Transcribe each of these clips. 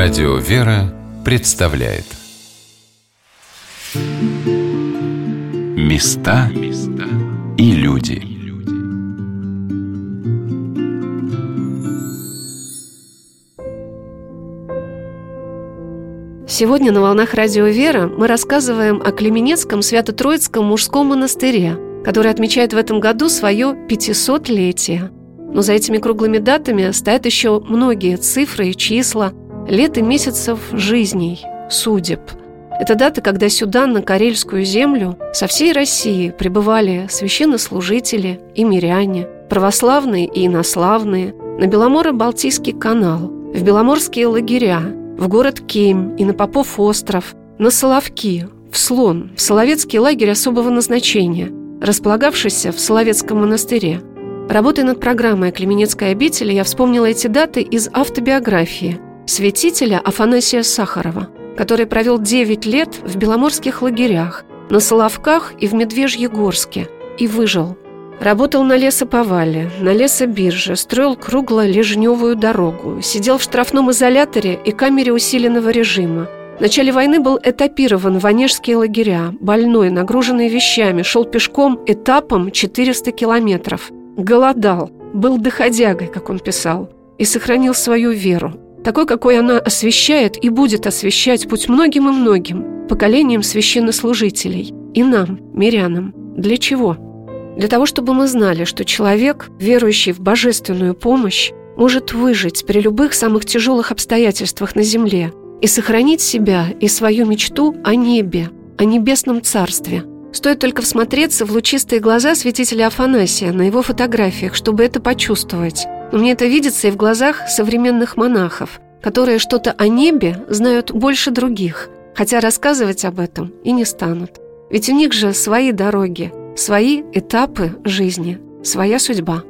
Радио «Вера» представляет Места и люди Сегодня на «Волнах Радио «Вера» мы рассказываем о Клеменецком Свято-Троицком мужском монастыре, который отмечает в этом году свое 500-летие. Но за этими круглыми датами стоят еще многие цифры и числа – лет и месяцев жизней, судеб. Это даты, когда сюда, на Карельскую землю, со всей России прибывали священнослужители и миряне, православные и инославные, на Беломоро-Балтийский канал, в Беломорские лагеря, в город Кем и на Попов остров, на Соловки, в Слон, в Соловецкий лагерь особого назначения, располагавшийся в Соловецком монастыре. Работая над программой Клеменецкой обители, я вспомнила эти даты из автобиографии – святителя Афанасия Сахарова, который провел 9 лет в беломорских лагерях, на Соловках и в Медвежьегорске, и выжил. Работал на лесоповале, на лесобирже, строил кругло-лежневую дорогу, сидел в штрафном изоляторе и камере усиленного режима. В начале войны был этапирован в Онежские лагеря, больной, нагруженный вещами, шел пешком этапом 400 километров. Голодал, был доходягой, как он писал, и сохранил свою веру такой, какой она освещает и будет освещать путь многим и многим поколениям священнослужителей и нам, мирянам. Для чего? Для того, чтобы мы знали, что человек, верующий в божественную помощь, может выжить при любых самых тяжелых обстоятельствах на земле и сохранить себя и свою мечту о небе, о небесном царстве. Стоит только всмотреться в лучистые глаза святителя Афанасия на его фотографиях, чтобы это почувствовать. Но мне это видится и в глазах современных монахов, которые что-то о небе знают больше других, хотя рассказывать об этом и не станут. Ведь у них же свои дороги, свои этапы жизни, своя судьба.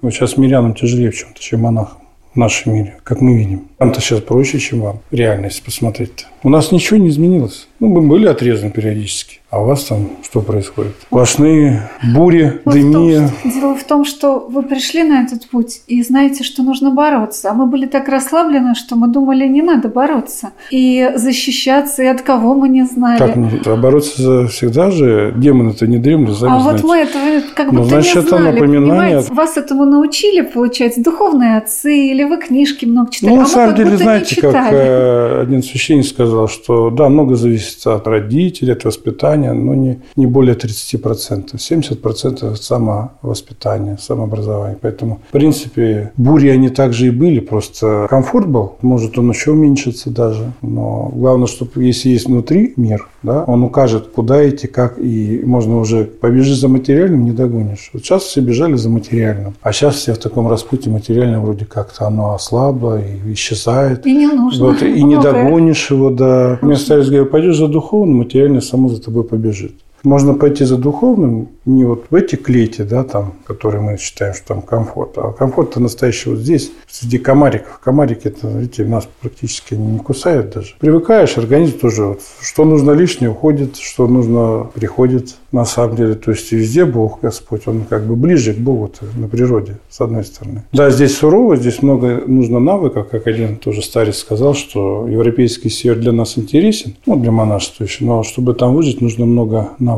Вот сейчас мирянам тяжелее в чем-то, чем монахам в нашем мире, как мы видим. Нам-то сейчас проще, чем вам. Реальность посмотреть-то. У нас ничего не изменилось. Ну, мы были отрезаны периодически. А у вас там что происходит? Сплошные бури, Дело дыми. В том, дело в том, что вы пришли на этот путь и знаете, что нужно бороться. А мы были так расслаблены, что мы думали, не надо бороться. И защищаться, и от кого мы не знали. Как не? А бороться за всегда же демоны-то не дремлют, сами А знаете. вот мы этого как Ну, будто значит, не это знали, напоминание. понимаете? Вас этому научили, получается, духовные отцы, или вы книжки много читали, Ну, а на самом деле, знаете, как э, один священник сказал, что да, много зависит от родителей, от воспитания, но не, не более 30%. 70% от самовоспитания, самообразования. Поэтому, в принципе, бури они также и были, просто комфорт был. Может, он еще уменьшится даже. Но главное, чтобы если есть внутри мир, да, он укажет, куда идти, как, и можно уже побежишь за материальным, не догонишь. Вот сейчас все бежали за материальным, а сейчас все в таком распутье материальном вроде как-то оно ослабло и исчезает. И не нужно. Вот, и не догонишь его, да. Мне старец говорит, пойдешь за духовным, материальное само за тобой побежит. Можно пойти за духовным не вот в эти клети, да, там, которые мы считаем, что там комфорт, а комфорт-то настоящий вот здесь, среди комариков. Комарики, это, видите, нас практически не кусают даже. Привыкаешь, организм тоже, вот, что нужно лишнее уходит, что нужно приходит на самом деле. То есть везде Бог, Господь, Он как бы ближе к Богу на природе, с одной стороны. Да, здесь сурово, здесь много нужно навыков, как один тоже старец сказал, что европейский север для нас интересен, ну, для монашествующих, но чтобы там выжить, нужно много навыков.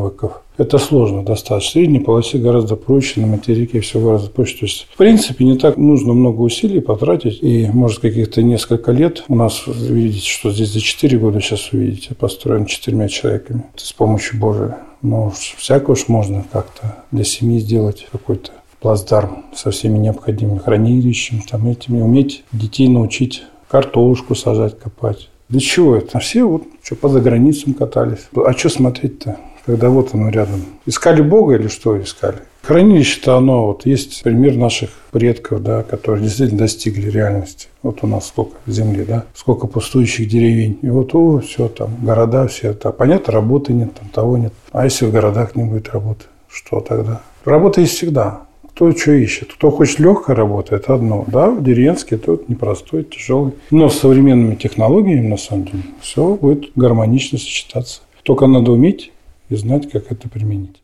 Это сложно достаточно. В средней полосе гораздо проще, на материке все гораздо проще. То есть, в принципе, не так нужно много усилий потратить. И, может, каких-то несколько лет у нас, видите, что здесь за 4 года сейчас увидите, построен четырьмя человеками с помощью Божией. Но всякое уж можно как-то для семьи сделать какой-то плацдарм со всеми необходимыми хранилищами, там этими, уметь детей научить картошку сажать, копать. Для чего это? А все вот что по заграницам катались. А что смотреть-то, когда вот оно рядом? Искали Бога или что искали? Хранилище-то оно, вот есть пример наших предков, да, которые действительно достигли реальности. Вот у нас сколько земли, да, сколько пустующих деревень. И вот, о, все там, города все. это Понятно, работы нет, там того нет. А если в городах не будет работы, что тогда? Работа есть всегда. Кто что ищет. Кто хочет легкой работы, это одно. Да, деревенский тот непростой, тяжелый. Но с современными технологиями, на самом деле, все будет гармонично сочетаться. Только надо уметь и знать, как это применить.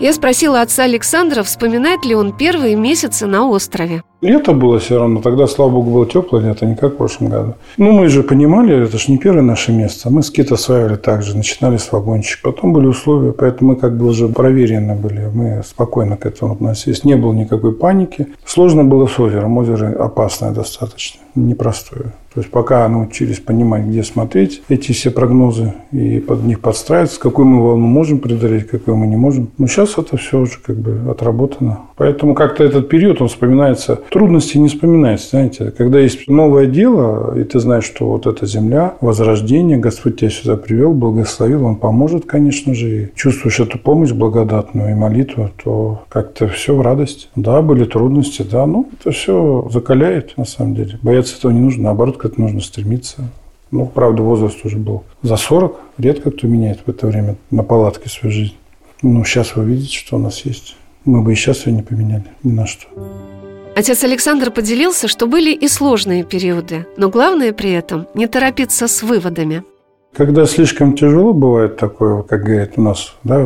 Я спросила отца Александра, вспоминает ли он первые месяцы на острове. Лето было все равно. Тогда, слава богу, было теплое лето, не как в прошлом году. Ну, мы же понимали, это же не первое наше место. Мы скит осваивали также, начинали с вагончика. Потом были условия, поэтому мы как бы уже проверены были. Мы спокойно к этому относились. Не было никакой паники. Сложно было с озером. Озеро опасное достаточно, непростое. То есть пока научились понимать, где смотреть эти все прогнозы и под них подстраиваться, какую мы волну можем преодолеть, какую мы не можем. Но сейчас это все уже как бы отработано. Поэтому как-то этот период, он вспоминается. Трудности не вспоминается, знаете. Когда есть новое дело, и ты знаешь, что вот эта земля, возрождение, Господь тебя сюда привел, благословил, Он поможет, конечно же, и чувствуешь эту помощь благодатную и молитву, то как-то все в радость. Да, были трудности, да, ну, это все закаляет, на самом деле. Бояться этого не нужно, наоборот, к этому нужно стремиться. Ну, правда, возраст уже был за 40. Редко кто меняет в это время на палатке свою жизнь. Ну, сейчас вы видите, что у нас есть. Мы бы и сейчас ее не поменяли ни на что. Отец Александр поделился, что были и сложные периоды, но главное при этом не торопиться с выводами. Когда слишком тяжело бывает такое, как говорят у нас, да,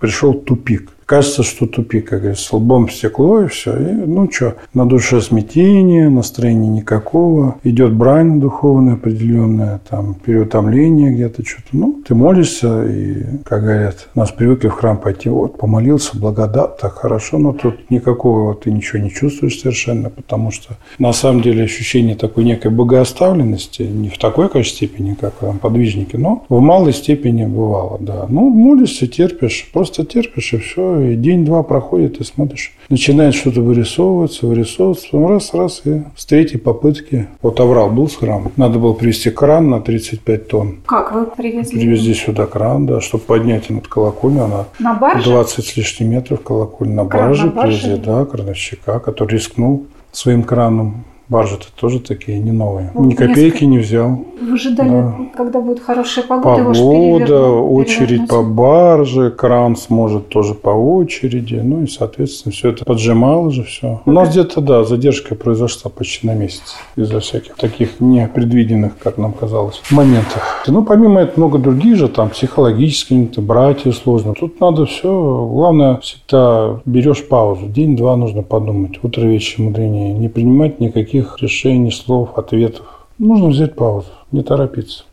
пришел тупик кажется, что тупик, как говорится, лбом в стекло и все. И, ну что, на душе смятение, настроения никакого, идет брань духовная определенная, там, переутомление где-то что-то. Ну, ты молишься, и, как говорят, нас привыкли в храм пойти, вот, помолился, благодат, так хорошо, но тут никакого ты ничего не чувствуешь совершенно, потому что на самом деле ощущение такой некой богооставленности, не в такой, конечно, степени, как там подвижники, но в малой степени бывало, да. Ну, молишься, терпишь, просто терпишь, и все, и день-два проходит, и смотришь, начинает что-то вырисовываться, вырисовываться, потом раз-раз, и с третьей попытки. Вот Аврал был с храмом. Надо было привезти кран на 35 тонн. Как вы привезли? Привезли сюда кран, да, чтобы поднять над колокольню. Она на барже? 20 с лишним метров колокольня на Кран барже на барже? привезли, да, крановщика, который рискнул своим краном. Баржи-то тоже такие не новые. Вот Ни копейки не взял. Вы ждали, Да. когда будет хорошая погода, Погода, очередь по барже, кран сможет тоже по очереди. Ну и, соответственно, все это поджимало же все. У нас где-то, да, задержка произошла почти на месяц из-за всяких таких непредвиденных, как нам казалось, моментов. Ну, помимо этого, много других же, там, психологические, братья сложно. Тут надо все, главное, всегда берешь паузу. День-два нужно подумать. Утро, вечер, мудренее. Не принимать никаких решений, слов, ответов. Нужно взять паузу, не торопиться.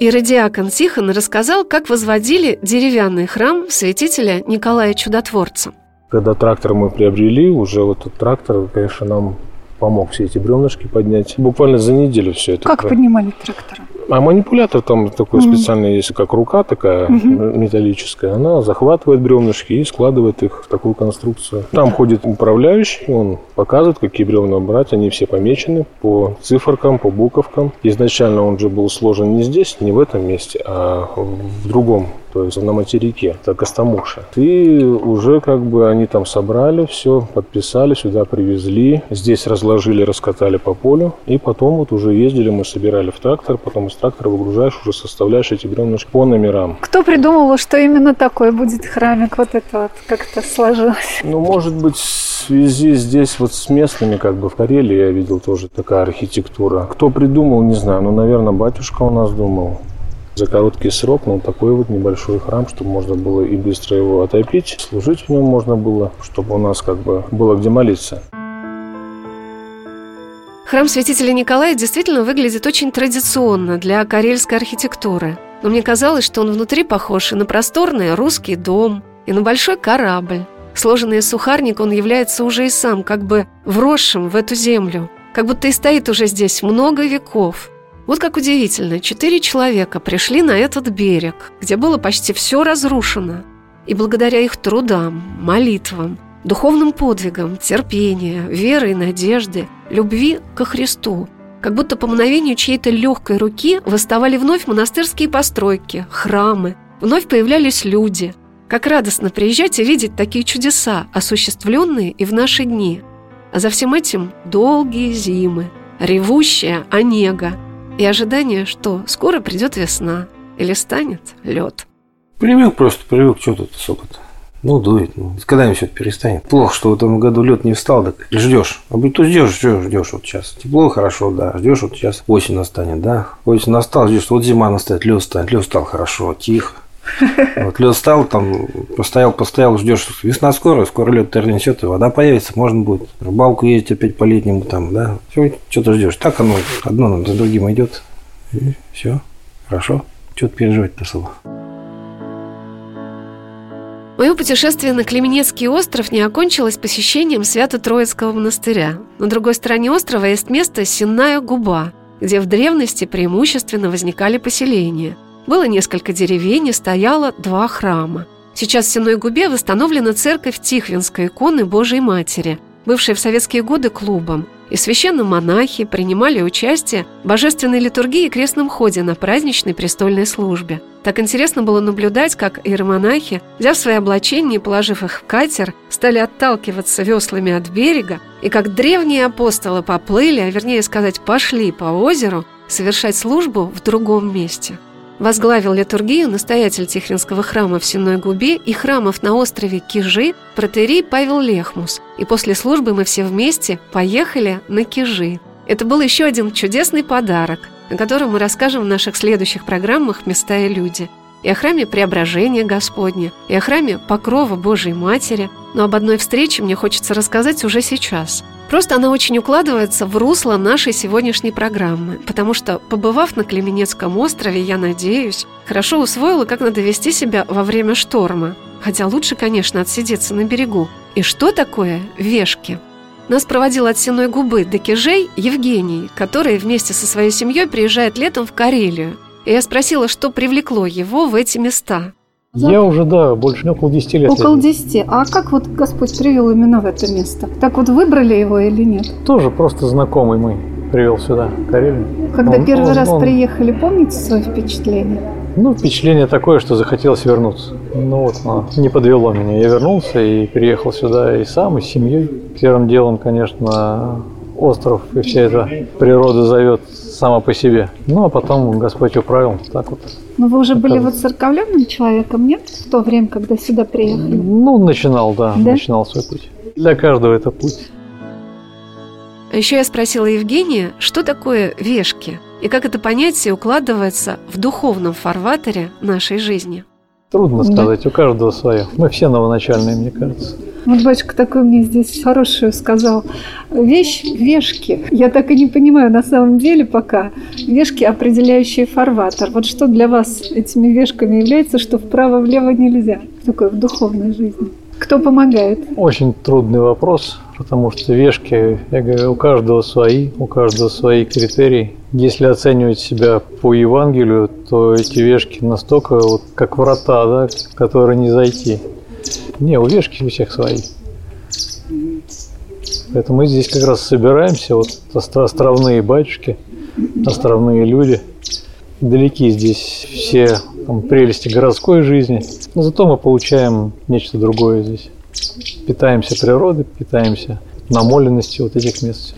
Иродиакон Тихон рассказал, как возводили деревянный храм святителя Николая Чудотворца. Когда трактор мы приобрели, уже вот этот трактор, конечно, нам помог все эти бревнышки поднять. Буквально за неделю все это. Как про- поднимали трактора? А манипулятор там такой Мгм. специальный есть, как рука такая Мгм. металлическая. Она захватывает бревнышки и складывает их в такую конструкцию. Там ходит управляющий, он показывает, какие бревна брать. Они все помечены по циферкам, по буковкам. Изначально он же был сложен не здесь, не в этом месте, а в другом то есть на материке, это Костомуша. И уже как бы они там собрали все, подписали, сюда привезли, здесь разложили, раскатали по полю, и потом вот уже ездили, мы собирали в трактор, потом из трактора выгружаешь, уже составляешь эти бревнышки по номерам. Кто придумал, что именно такой будет храмик? Вот это вот как-то сложилось. Ну, может быть, в связи здесь вот с местными, как бы в Карелии я видел тоже такая архитектура. Кто придумал, не знаю, ну, наверное, батюшка у нас думал. За короткий срок, ну, такой вот небольшой храм, чтобы можно было и быстро его отопить, служить в нем можно было, чтобы у нас как бы было где молиться. Храм святителя Николая действительно выглядит очень традиционно для карельской архитектуры. Но мне казалось, что он внутри похож и на просторный русский дом, и на большой корабль. Сложенный из сухарника он является уже и сам как бы вросшим в эту землю, как будто и стоит уже здесь много веков. Вот как удивительно, четыре человека пришли на этот берег, где было почти все разрушено. И благодаря их трудам, молитвам, духовным подвигам, терпения, веры и надежды, любви ко Христу, как будто по мгновению чьей-то легкой руки восставали вновь монастырские постройки, храмы, вновь появлялись люди. Как радостно приезжать и видеть такие чудеса, осуществленные и в наши дни. А за всем этим долгие зимы, ревущая онега и ожидание, что скоро придет весна или станет лед. Привык просто, привык, что тут особо-то. Ну, дует. Ну, когда-нибудь все перестанет. Плохо, что в этом году лед не встал, так ждешь. А будь то ждешь, ждешь, ждешь вот сейчас. Тепло, хорошо, да. Ждешь, вот сейчас осень настанет, да. Осень настал, ждешь, вот зима настанет, лед станет, лед стал хорошо, тихо. Вот лед стал, там постоял, постоял, ждешь, весна скоро, скоро лед тернесет, и вода появится, можно будет рыбалку ездить опять по летнему там, да, все, что-то ждешь. Так оно одно за другим идет, и все, хорошо, что-то переживать особо. Мое путешествие на Клеменецкий остров не окончилось посещением Свято-Троицкого монастыря. На другой стороне острова есть место Сенная губа, где в древности преимущественно возникали поселения. Было несколько деревень и стояло два храма. Сейчас в Сенной губе восстановлена церковь Тихвинской иконы Божией Матери, бывшая в советские годы клубом, и священно-монахи принимали участие в божественной литургии и крестном ходе на праздничной престольной службе. Так интересно было наблюдать, как иеромонахи, взяв свои облачения и положив их в катер, стали отталкиваться веслами от берега, и как древние апостолы поплыли, а вернее сказать, пошли по озеру, совершать службу в другом месте – Возглавил литургию настоятель Тихвинского храма в Сенной Губе и храмов на острове Кижи протерей Павел Лехмус. И после службы мы все вместе поехали на Кижи. Это был еще один чудесный подарок, о котором мы расскажем в наших следующих программах «Места и люди». И о храме Преображения Господня, и о храме Покрова Божией Матери. Но об одной встрече мне хочется рассказать уже сейчас – Просто она очень укладывается в русло нашей сегодняшней программы, потому что, побывав на Клеменецком острове, я надеюсь, хорошо усвоила, как надо вести себя во время шторма. Хотя лучше, конечно, отсидеться на берегу. И что такое вешки? Нас проводил от Сеной губы до Кижей Евгений, который вместе со своей семьей приезжает летом в Карелию. И я спросила, что привлекло его в эти места. Я уже, да, больше не около 10 лет. Около 10. А как вот Господь привел именно в это место? Так вот выбрали его или нет? Тоже просто знакомый мой привел сюда, Карелию. Когда Он- первый он- раз он- приехали, помните свои впечатления? Ну, впечатление такое, что захотелось вернуться. Ну вот, оно не подвело меня. Я вернулся и переехал сюда и сам, и с семьей. Первым делом, конечно, остров и вся эта природа зовет сама по себе. Ну, а потом Господь управил. Так вот. Но вы уже были Это- вот церковленным человеком, нет? В то время, когда сюда приехали? Ну, начинал, да, Да? начинал свой путь. Для каждого это путь. А еще я спросила Евгения, что такое вешки и как это понятие укладывается в духовном фарватере нашей жизни. Трудно Да. сказать, у каждого свое. Мы все новоначальные, мне кажется. Вот батюшка такой мне здесь хорошую сказал. Вещь – вешки. Я так и не понимаю на самом деле пока. Вешки, определяющие фарватер. Вот что для вас этими вешками является, что вправо-влево нельзя? Такое в духовной жизни. Кто помогает? Очень трудный вопрос, потому что вешки, я говорю, у каждого свои, у каждого свои критерии. Если оценивать себя по Евангелию, то эти вешки настолько вот как врата, да, в которые не зайти. Не, у вешки у всех свои. Поэтому мы здесь как раз собираемся, вот остро- островные батюшки, островные люди. Далеки здесь все там, прелести городской жизни, но зато мы получаем нечто другое здесь. Питаемся природой, питаемся намоленностью вот этих мест.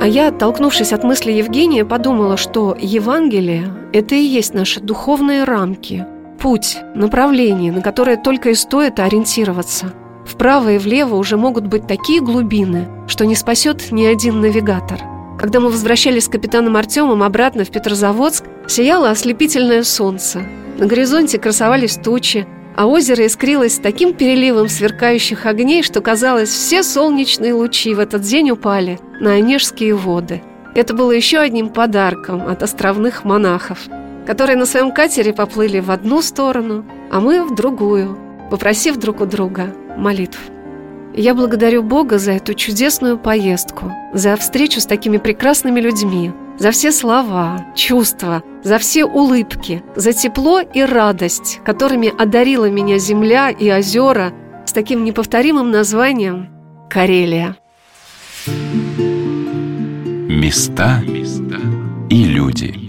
А я, оттолкнувшись от мысли Евгения, подумала, что Евангелие – это и есть наши духовные рамки, путь, направление, на которое только и стоит ориентироваться. Вправо и влево уже могут быть такие глубины, что не спасет ни один навигатор. Когда мы возвращались с капитаном Артемом обратно в Петрозаводск, сияло ослепительное солнце. На горизонте красовались тучи, а озеро искрилось таким переливом сверкающих огней, что казалось, все солнечные лучи в этот день упали на Онежские воды. Это было еще одним подарком от островных монахов, которые на своем катере поплыли в одну сторону, а мы в другую, попросив друг у друга молитв. Я благодарю Бога за эту чудесную поездку, за встречу с такими прекрасными людьми, за все слова, чувства, за все улыбки, за тепло и радость, которыми одарила меня земля и озера с таким неповторимым названием Карелия. Места и люди.